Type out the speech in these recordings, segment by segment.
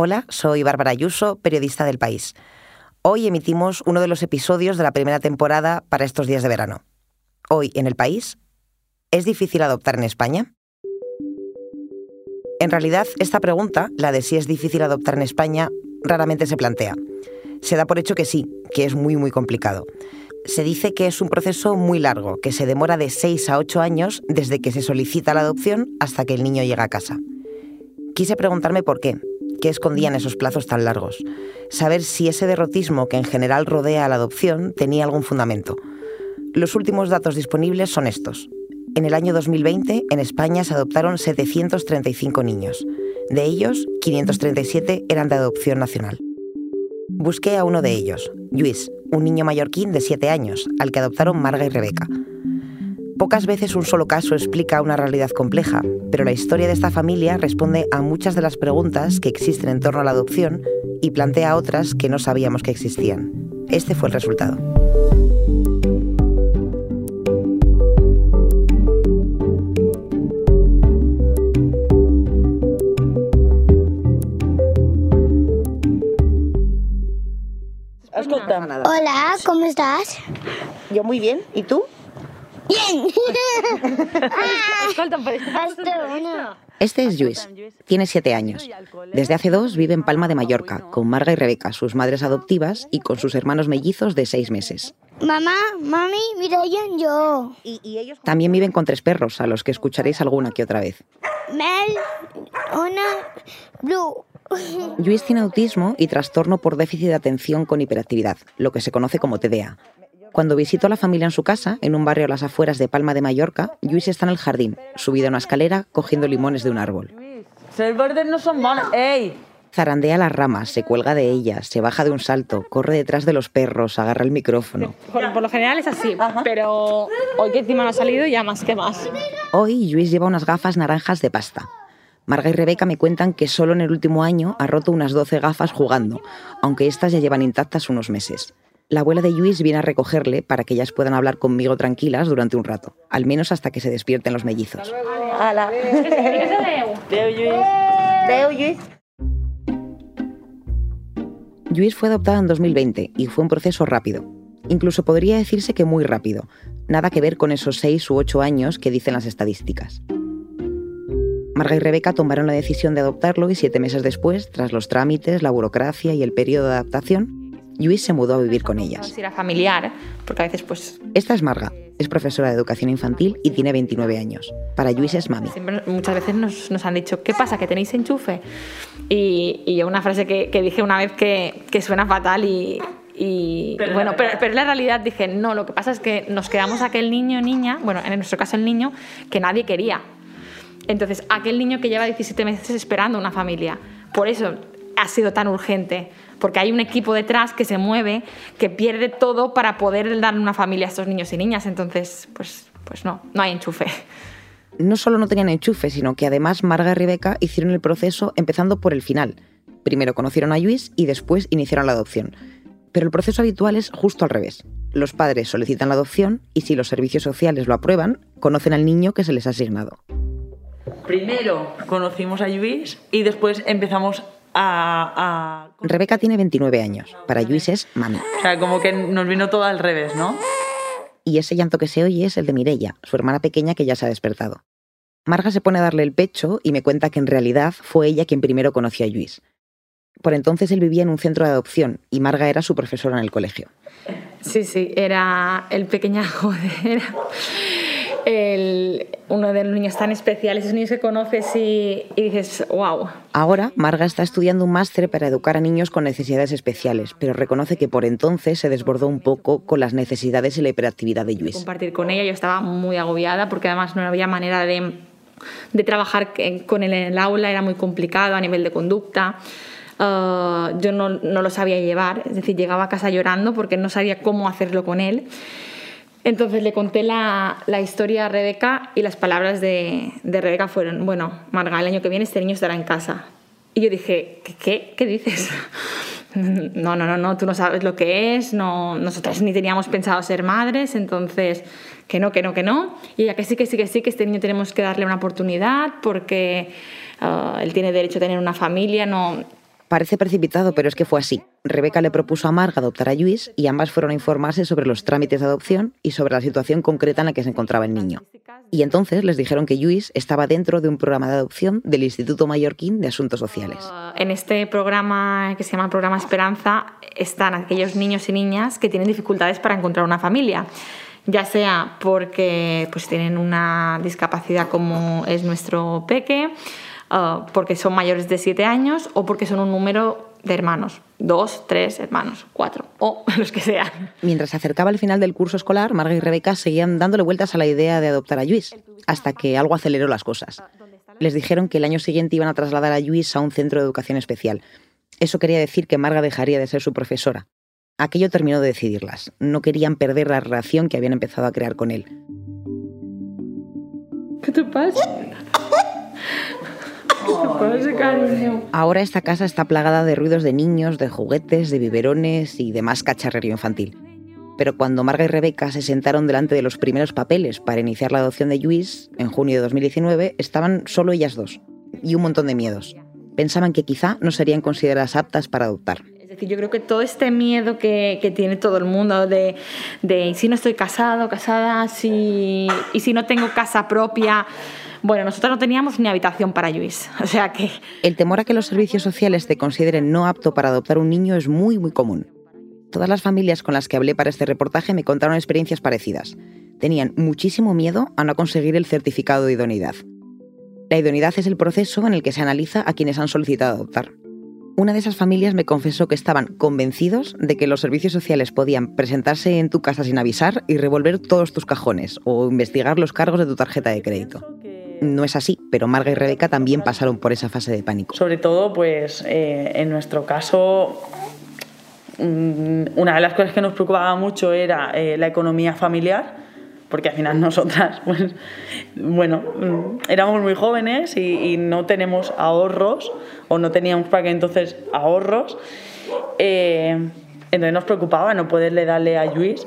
Hola, soy Bárbara Ayuso, periodista del País. Hoy emitimos uno de los episodios de la primera temporada para estos días de verano. Hoy, en el País, ¿es difícil adoptar en España? En realidad, esta pregunta, la de si es difícil adoptar en España, raramente se plantea. Se da por hecho que sí, que es muy, muy complicado. Se dice que es un proceso muy largo, que se demora de 6 a 8 años desde que se solicita la adopción hasta que el niño llega a casa. Quise preguntarme por qué, qué escondían esos plazos tan largos, saber si ese derrotismo que en general rodea a la adopción tenía algún fundamento. Los últimos datos disponibles son estos. En el año 2020, en España se adoptaron 735 niños. De ellos, 537 eran de adopción nacional. Busqué a uno de ellos, Luis, un niño mallorquín de 7 años, al que adoptaron Marga y Rebeca. Pocas veces un solo caso explica una realidad compleja, pero la historia de esta familia responde a muchas de las preguntas que existen en torno a la adopción y plantea otras que no sabíamos que existían. Este fue el resultado. Hola, ¿cómo estás? Yo muy bien, ¿y tú? Bien. Este es Luis. Tiene siete años. Desde hace dos vive en Palma de Mallorca, con Marga y Rebeca, sus madres adoptivas, y con sus hermanos mellizos de seis meses. Mamá, mami, mira yo. También viven con tres perros, a los que escucharéis alguna que otra vez. Mel, una, Blue. Luis tiene autismo y trastorno por déficit de atención con hiperactividad, lo que se conoce como TDA. Cuando visito a la familia en su casa, en un barrio a las afueras de Palma de Mallorca, Luis está en el jardín, subido a una escalera, cogiendo limones de un árbol. Ser verdes no son malos. ¡Ey! Zarandea las ramas, se cuelga de ellas, se baja de un salto, corre detrás de los perros, agarra el micrófono. Por, por lo general es así, pero hoy que encima no ha salido ya más que más. Hoy Luis lleva unas gafas naranjas de pasta. Marga y Rebeca me cuentan que solo en el último año ha roto unas 12 gafas jugando, aunque estas ya llevan intactas unos meses. La abuela de Luis viene a recogerle para que ellas puedan hablar conmigo tranquilas durante un rato, al menos hasta que se despierten los mellizos. Hola. Luis fue adoptada en 2020 y fue un proceso rápido. Incluso podría decirse que muy rápido. Nada que ver con esos seis u ocho años que dicen las estadísticas. Marga y Rebeca tomaron la decisión de adoptarlo y siete meses después, tras los trámites, la burocracia y el periodo de adaptación, Luis se mudó a vivir con ellas. Era familiar, porque a veces pues... Esta es Marga, es profesora de educación infantil y tiene 29 años. Para Luis es mami. Siempre, muchas veces nos, nos han dicho, ¿qué pasa? ¿Que tenéis enchufe? Y, y yo una frase que, que dije una vez que, que suena fatal y, y bueno, pero, pero en la realidad dije, no, lo que pasa es que nos quedamos aquel niño o niña, bueno, en nuestro caso el niño, que nadie quería. Entonces, aquel niño que lleva 17 meses esperando una familia. Por eso ha sido tan urgente, porque hay un equipo detrás que se mueve, que pierde todo para poder dar una familia a estos niños y niñas. Entonces, pues, pues no, no hay enchufe. No solo no tenían enchufe, sino que además Marga y Rebeca hicieron el proceso empezando por el final. Primero conocieron a Luis y después iniciaron la adopción. Pero el proceso habitual es justo al revés. Los padres solicitan la adopción y si los servicios sociales lo aprueban, conocen al niño que se les ha asignado. Primero conocimos a Lluís y después empezamos a, a... Rebeca tiene 29 años. Para Luis es mami. O sea, como que nos vino todo al revés, ¿no? Y ese llanto que se oye es el de Mirella, su hermana pequeña que ya se ha despertado. Marga se pone a darle el pecho y me cuenta que en realidad fue ella quien primero conoció a Luis. Por entonces él vivía en un centro de adopción y Marga era su profesora en el colegio. Sí, sí, era el pequeñajo, era el, uno de los niños tan especiales, esos niños que conoces y, y dices, wow. Ahora, Marga está estudiando un máster para educar a niños con necesidades especiales, pero reconoce que por entonces se desbordó un poco con las necesidades y la hiperactividad de Luis. Compartir con ella, yo estaba muy agobiada porque además no había manera de, de trabajar con él en el aula, era muy complicado a nivel de conducta. Uh, yo no, no, lo sabía llevar, es decir, llegaba a casa llorando porque no sabía cómo hacerlo con él. Entonces le conté la, la historia a Rebeca y las palabras de, de, Rebeca fueron, bueno, Marga, el año que viene este niño estará en casa. Y yo dije, ¿qué? ¿Qué, ¿Qué dices? no, no, no, no, tú no sabes lo que es, no, nosotras ni teníamos pensado ser madres, entonces, que no, que no, que no. Y ella que sí, que sí, que sí, que este niño tenemos que darle una oportunidad porque uh, él tiene derecho a tener una familia, no Parece precipitado, pero es que fue así. Rebeca le propuso a Marga adoptar a Luis y ambas fueron a informarse sobre los trámites de adopción y sobre la situación concreta en la que se encontraba el niño. Y entonces les dijeron que Luis estaba dentro de un programa de adopción del Instituto Mallorquín de Asuntos Sociales. En este programa que se llama Programa Esperanza están aquellos niños y niñas que tienen dificultades para encontrar una familia ya sea porque pues, tienen una discapacidad como es nuestro peque, uh, porque son mayores de 7 años o porque son un número de hermanos, dos, tres hermanos, cuatro o los que sean. Mientras se acercaba el final del curso escolar, Marga y Rebeca seguían dándole vueltas a la idea de adoptar a Luis, hasta que algo aceleró las cosas. Les dijeron que el año siguiente iban a trasladar a Luis a un centro de educación especial. Eso quería decir que Marga dejaría de ser su profesora. Aquello terminó de decidirlas. No querían perder la relación que habían empezado a crear con él. ¿Qué te pasa? Ahora esta casa está plagada de ruidos de niños, de juguetes, de biberones y demás cacharrería infantil. Pero cuando Marga y Rebeca se sentaron delante de los primeros papeles para iniciar la adopción de Luis en junio de 2019, estaban solo ellas dos y un montón de miedos. Pensaban que quizá no serían consideradas aptas para adoptar. Es decir, yo creo que todo este miedo que, que tiene todo el mundo de, de si no estoy casado, casada, si, y si no tengo casa propia, bueno, nosotros no teníamos ni habitación para Luis, o sea que... El temor a que los servicios sociales te consideren no apto para adoptar un niño es muy, muy común. Todas las familias con las que hablé para este reportaje me contaron experiencias parecidas. Tenían muchísimo miedo a no conseguir el certificado de idoneidad. La idoneidad es el proceso en el que se analiza a quienes han solicitado adoptar. Una de esas familias me confesó que estaban convencidos de que los servicios sociales podían presentarse en tu casa sin avisar y revolver todos tus cajones o investigar los cargos de tu tarjeta de crédito no es así, pero Marga y Rebeca también pasaron por esa fase de pánico. Sobre todo, pues eh, en nuestro caso, mm, una de las cosas que nos preocupaba mucho era eh, la economía familiar, porque al final nosotras, pues, bueno, mm, éramos muy jóvenes y, no tenemos ahorros, o no teníamos para que entonces ahorros. Eh, entonces nos preocupaba no poderle darle a Luis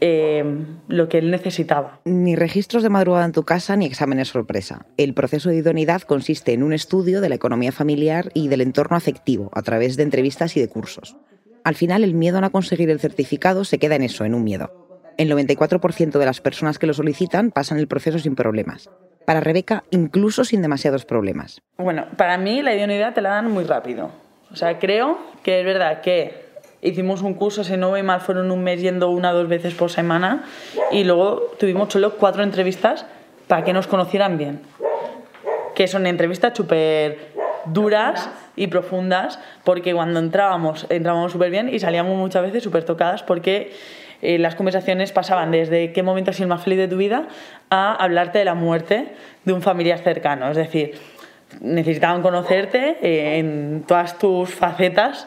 eh, lo que él necesitaba. Ni registros de madrugada en tu casa ni exámenes sorpresa. El proceso de idoneidad consiste en un estudio de la economía familiar y del entorno afectivo a través de entrevistas y de cursos. Al final, el miedo a no conseguir el certificado se queda en eso, en un miedo. El 94% de las personas que lo solicitan pasan el proceso sin problemas. Para Rebeca, incluso sin demasiados problemas. Bueno, para mí la idoneidad te la dan muy rápido. O sea, creo que es verdad que hicimos un curso, si no voy mal, fueron un mes yendo una o dos veces por semana y luego tuvimos solo cuatro entrevistas para que nos conocieran bien. Que son entrevistas súper duras y profundas porque cuando entrábamos, entrábamos súper bien y salíamos muchas veces súper tocadas porque eh, las conversaciones pasaban desde qué momento ha sido el más feliz de tu vida a hablarte de la muerte de un familiar cercano. Es decir, necesitaban conocerte eh, en todas tus facetas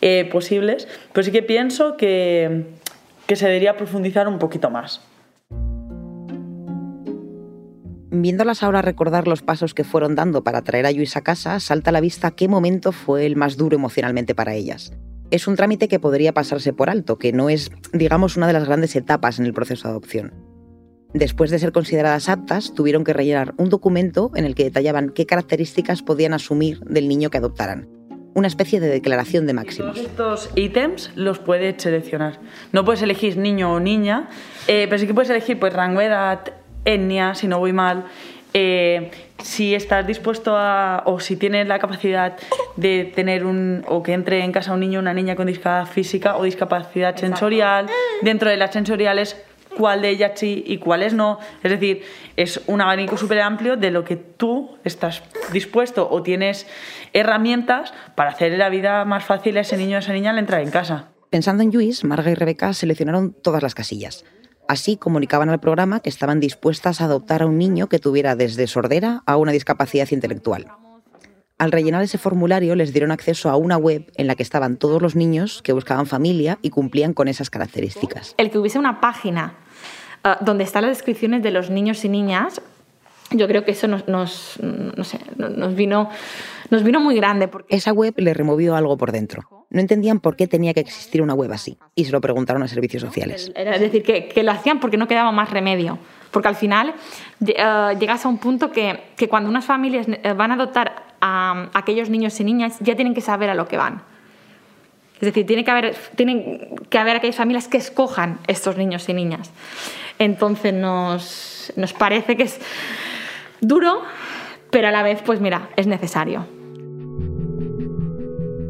eh, posibles, pero sí que pienso que, que se debería profundizar un poquito más. Viéndolas ahora recordar los pasos que fueron dando para traer a Luis a casa, salta a la vista qué momento fue el más duro emocionalmente para ellas. Es un trámite que podría pasarse por alto, que no es, digamos, una de las grandes etapas en el proceso de adopción. Después de ser consideradas aptas, tuvieron que rellenar un documento en el que detallaban qué características podían asumir del niño que adoptaran una especie de declaración de máximos. estos ítems los puedes seleccionar. No puedes elegir niño o niña, eh, pero sí que puedes elegir pues, rango de edad, etnia, si no voy mal, eh, si estás dispuesto a, o si tienes la capacidad de tener un, o que entre en casa un niño o una niña con discapacidad física o discapacidad sensorial, dentro de las sensoriales cuál de ellas sí y cuáles no. Es decir, es un abanico súper amplio de lo que tú estás dispuesto o tienes herramientas para hacer la vida más fácil a ese niño o a esa niña al entrar en casa. Pensando en Luis, Marga y Rebeca seleccionaron todas las casillas. Así comunicaban al programa que estaban dispuestas a adoptar a un niño que tuviera desde sordera a una discapacidad intelectual. Al rellenar ese formulario les dieron acceso a una web en la que estaban todos los niños que buscaban familia y cumplían con esas características. El que hubiese una página uh, donde están las descripciones de los niños y niñas, yo creo que eso nos, nos, no sé, nos, vino, nos vino muy grande. Porque... Esa web le removió algo por dentro. No entendían por qué tenía que existir una web así y se lo preguntaron a servicios sociales. Es decir, que, que lo hacían porque no quedaba más remedio. Porque al final eh, llegas a un punto que, que, cuando unas familias eh, van a adoptar a, a, aquellos niños y niñas ya tienen que saber a lo que van. Es decir, tiene que haber, tienen que haber aquellas familias que escojan estos niños y niñas. Entonces nos, nos parece que es duro, pero a la vez, pues mira, es necesario.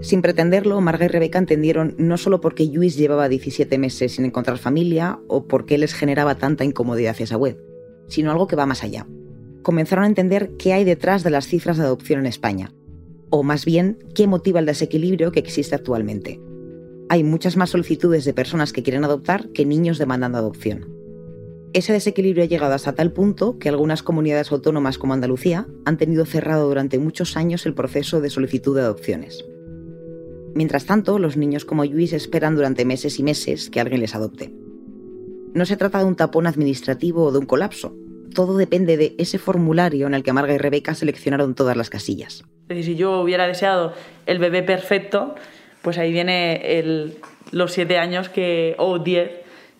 Sin pretenderlo, Marga y Rebeca entendieron no solo porque Luis llevaba 17 meses sin encontrar familia o porque les generaba tanta incomodidad esa web, sino algo que va más allá. Comenzaron a entender qué hay detrás de las cifras de adopción en España, o más bien, qué motiva el desequilibrio que existe actualmente. Hay muchas más solicitudes de personas que quieren adoptar que niños demandando adopción. Ese desequilibrio ha llegado hasta tal punto que algunas comunidades autónomas como Andalucía han tenido cerrado durante muchos años el proceso de solicitud de adopciones. Mientras tanto, los niños como Luis esperan durante meses y meses que alguien les adopte. No se trata de un tapón administrativo o de un colapso. Todo depende de ese formulario en el que Marga y Rebeca seleccionaron todas las casillas. Si yo hubiera deseado el bebé perfecto, pues ahí viene los siete años que, o diez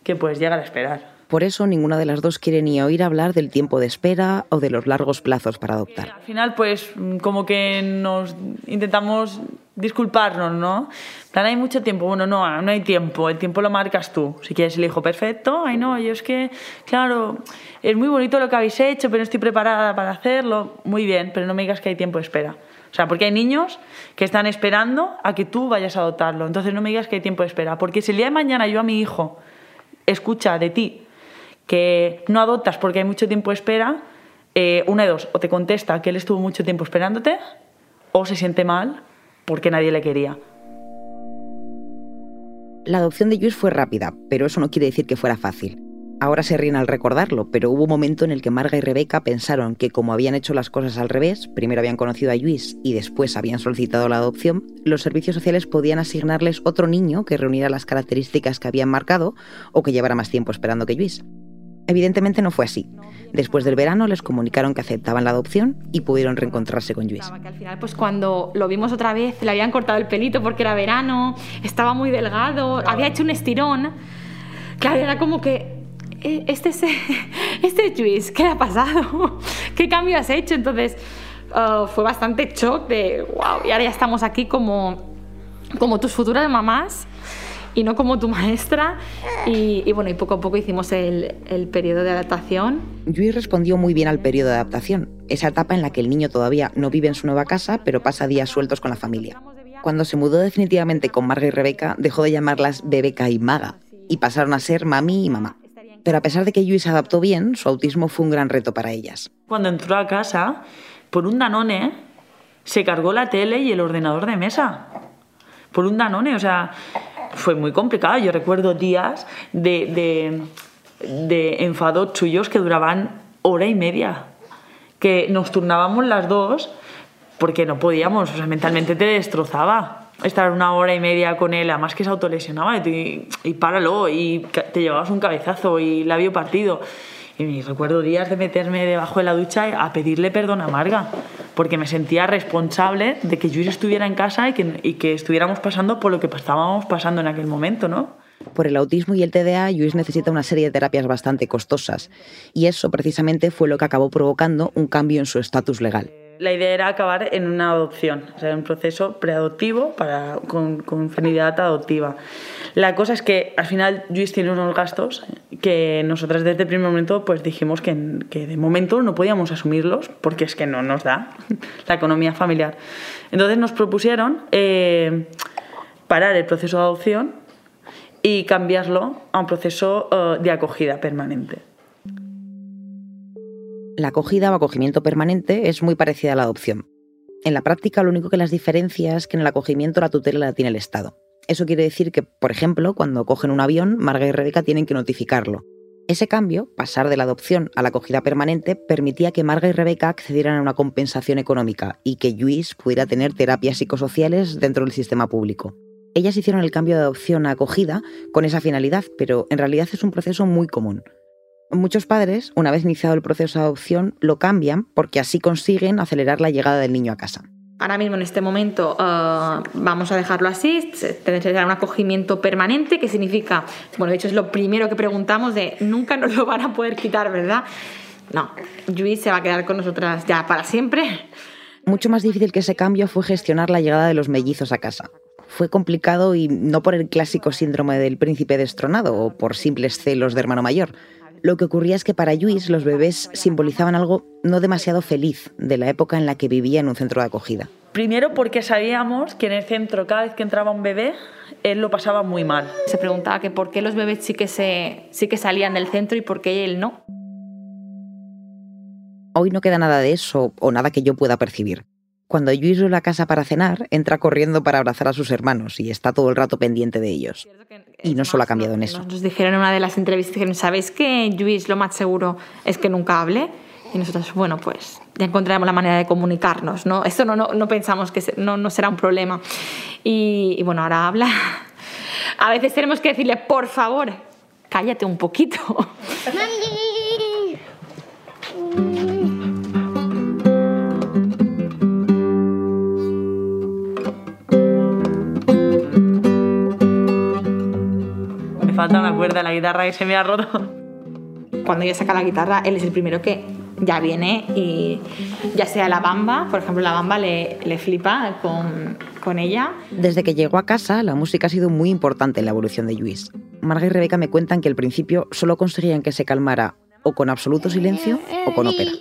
que puedes llegar a esperar. Por eso ninguna de las dos quiere ni oír hablar del tiempo de espera o de los largos plazos para adoptar. Al final, pues como que nos intentamos disculparnos, ¿no? plan, hay mucho tiempo. Bueno, no, no hay tiempo. El tiempo lo marcas tú. Si quieres el hijo perfecto, ay no, yo es que, claro, es muy bonito lo que habéis hecho, pero estoy preparada para hacerlo. Muy bien, pero no me digas que hay tiempo de espera. O sea, porque hay niños que están esperando a que tú vayas a adoptarlo. Entonces no me digas que hay tiempo de espera. Porque si el día de mañana yo a mi hijo escucha de ti que no adoptas porque hay mucho tiempo de espera, eh, una de dos, o te contesta que él estuvo mucho tiempo esperándote, o se siente mal porque nadie le quería. La adopción de Luis fue rápida, pero eso no quiere decir que fuera fácil. Ahora se ríen al recordarlo, pero hubo un momento en el que Marga y Rebeca pensaron que como habían hecho las cosas al revés, primero habían conocido a Luis y después habían solicitado la adopción, los servicios sociales podían asignarles otro niño que reuniera las características que habían marcado o que llevara más tiempo esperando que Luis. Evidentemente no fue así. Después del verano les comunicaron que aceptaban la adopción y pudieron reencontrarse con Luis. Que al final, pues cuando lo vimos otra vez, le habían cortado el pelito porque era verano, estaba muy delgado, había hecho un estirón. Claro, era como que "Eh, este es, este es Luis, ¿qué le ha pasado? ¿Qué cambio has hecho? Entonces uh, fue bastante shock de, wow, y ahora ya estamos aquí como, como tus futuras mamás y no como tu maestra. Y, y, bueno, y poco a poco hicimos el, el periodo de adaptación. Luis respondió muy bien al periodo de adaptación, esa etapa en la que el niño todavía no vive en su nueva casa, pero pasa días sueltos con la familia. Cuando se mudó definitivamente con Marga y Rebeca, dejó de llamarlas Bebeca y Maga, y pasaron a ser mami y mamá. Pero a pesar de que Luis se adaptó bien, su autismo fue un gran reto para ellas. Cuando entró a casa, por un Danone, se cargó la tele y el ordenador de mesa. Por un Danone, o sea, fue muy complicado. Yo recuerdo días de, de, de enfado chuyos que duraban hora y media. Que nos turnábamos las dos porque no podíamos, o sea, mentalmente te destrozaba estar una hora y media con él, además que se autolesionaba y, y páralo, y te llevabas un cabezazo y labio partido. Y recuerdo días de meterme debajo de la ducha a pedirle perdón a Marga, porque me sentía responsable de que Luis estuviera en casa y que, y que estuviéramos pasando por lo que estábamos pasando en aquel momento, ¿no? Por el autismo y el TDA, Luis necesita una serie de terapias bastante costosas, y eso precisamente fue lo que acabó provocando un cambio en su estatus legal la idea era acabar en una adopción, o sea, un proceso preadoptivo para, con, finalidad adoptiva. La cosa es que al final Luis tiene unos gastos que nosotras desde el primer momento pues dijimos que, de momento no podíamos asumirlos porque es que no nos da la economía familiar. Entonces nos propusieron eh, parar el proceso de adopción y cambiarlo a un proceso uh, de acogida permanente la acogida o acogimiento permanente es muy parecida a la adopción. En la práctica, lo único que las diferencia es que en el acogimiento la tutela la tiene el Estado. Eso quiere decir que, por ejemplo, cuando cogen un avión, Marga y Rebeca tienen que notificarlo. Ese cambio, pasar de la adopción a la acogida permanente, permitía que Marga y Rebeca accedieran a una compensación económica y que Luis pudiera tener terapias psicosociales dentro del sistema público. Ellas hicieron el cambio de adopción a acogida con esa finalidad, pero en realidad es un proceso muy común. Muchos padres, una vez iniciado el proceso de adopción, lo cambian porque así consiguen acelerar la llegada del niño a casa. Ahora mismo, en este momento, uh, vamos a dejarlo así, tendrá un acogimiento permanente, que significa, bueno, de hecho es lo primero que preguntamos de nunca nos lo van a poder quitar, ¿verdad? No, Luis se va a quedar con nosotras ya para siempre. Mucho más difícil que ese cambio fue gestionar la llegada de los mellizos a casa. Fue complicado y no por el clásico síndrome del príncipe destronado o por simples celos de hermano mayor, lo que ocurría es que para Luis los bebés simbolizaban algo no demasiado feliz de la época en la que vivía en un centro de acogida. Primero porque sabíamos que en el centro cada vez que entraba un bebé, él lo pasaba muy mal. Se preguntaba que por qué los bebés sí que, se, sí que salían del centro y por qué él no. Hoy no queda nada de eso o nada que yo pueda percibir. Cuando Luis a la casa para cenar, entra corriendo para abrazar a sus hermanos y está todo el rato pendiente de ellos. Y no solo ha cambiado en eso. Nos dijeron en una de las entrevistas que ¿sabéis que Luis lo más seguro es que nunca hable? Y nosotros, bueno, pues ya encontraremos la manera de comunicarnos, ¿no? Esto no, no, no pensamos que no, no, será un problema. Y, y bueno, ahora habla. A veces tenemos que decirle, por favor, cállate un poquito. falta una cuerda de la guitarra y se me ha roto. Cuando ella saca la guitarra, él es el primero que ya viene y ya sea la bamba, por ejemplo, la bamba le, le flipa con, con, ella. Desde que llegó a casa, la música ha sido muy importante en la evolución de Luis. Marga y Rebeca me cuentan que al principio solo conseguían que se calmara o con absoluto silencio o con ópera.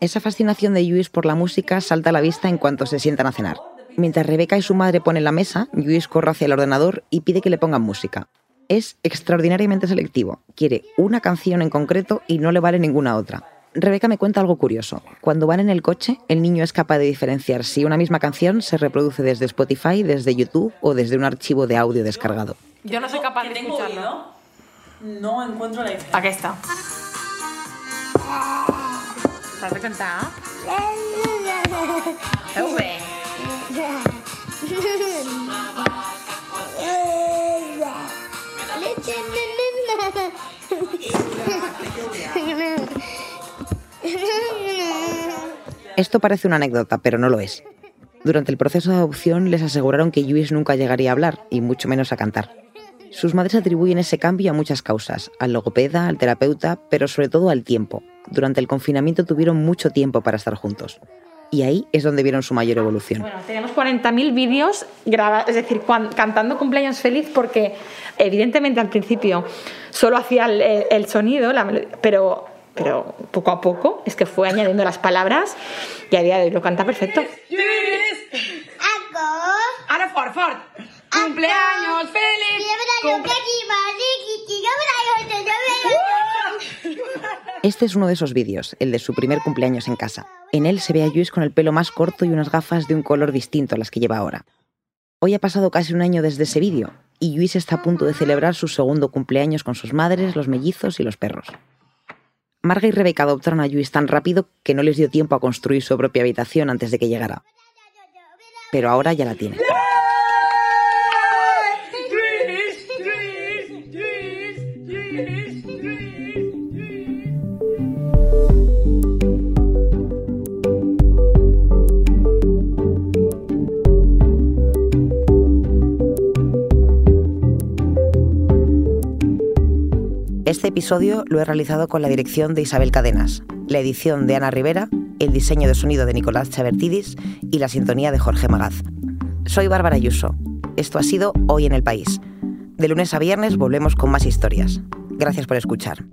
Esa fascinación de Luis por la música salta a la vista en cuanto se sientan a cenar. Mientras Rebeca y su madre ponen la mesa, Luis corre hacia el ordenador y pide que le pongan música. Es extraordinariamente selectivo. Quiere una canción en concreto y no le vale ninguna otra. Rebeca me cuenta algo curioso. Cuando van en el coche, el niño es capaz de diferenciar si una misma canción se reproduce desde Spotify, desde YouTube o desde un archivo de audio descargado. Yo no soy capaz de escucharlo. No encuentro la diferencia. Aquí está. ¿Estás de cantar? Esto parece una anécdota, pero no lo es. Durante el proceso de adopción les aseguraron que Luis nunca llegaría a hablar, y mucho menos a cantar. Sus madres atribuyen ese cambio a muchas causas, al logopeda, al terapeuta, pero sobre todo al tiempo. Durante el confinamiento tuvieron mucho tiempo para estar juntos y ahí es donde vieron su mayor evolución. Bueno, tenemos 40.000 vídeos grabados, es decir, cantando cumpleaños feliz porque evidentemente al principio solo hacía el, sonido, pero, pero poco a poco es que fue añadiendo las palabras y a día de hoy lo canta perfecto. Ahora fort, fort. Cumpleaños feliz. Este es uno de esos vídeos, el de su primer cumpleaños en casa. En él se ve a Luis con el pelo más corto y unas gafas de un color distinto a las que lleva ahora. Hoy ha pasado casi un año desde ese vídeo y Luis está a punto de celebrar su segundo cumpleaños con sus madres, los mellizos y los perros. Marga y Rebeca adoptaron a Luis tan rápido que no les dio tiempo a construir su propia habitación antes de que llegara. Pero ahora ya la tienen. Episodio lo he realizado con la dirección de Isabel Cadenas, la edición de Ana Rivera, el diseño de sonido de Nicolás Chavertidis y la sintonía de Jorge Magaz. Soy Bárbara Ayuso. Esto ha sido Hoy en el País. De lunes a viernes volvemos con más historias. Gracias por escuchar.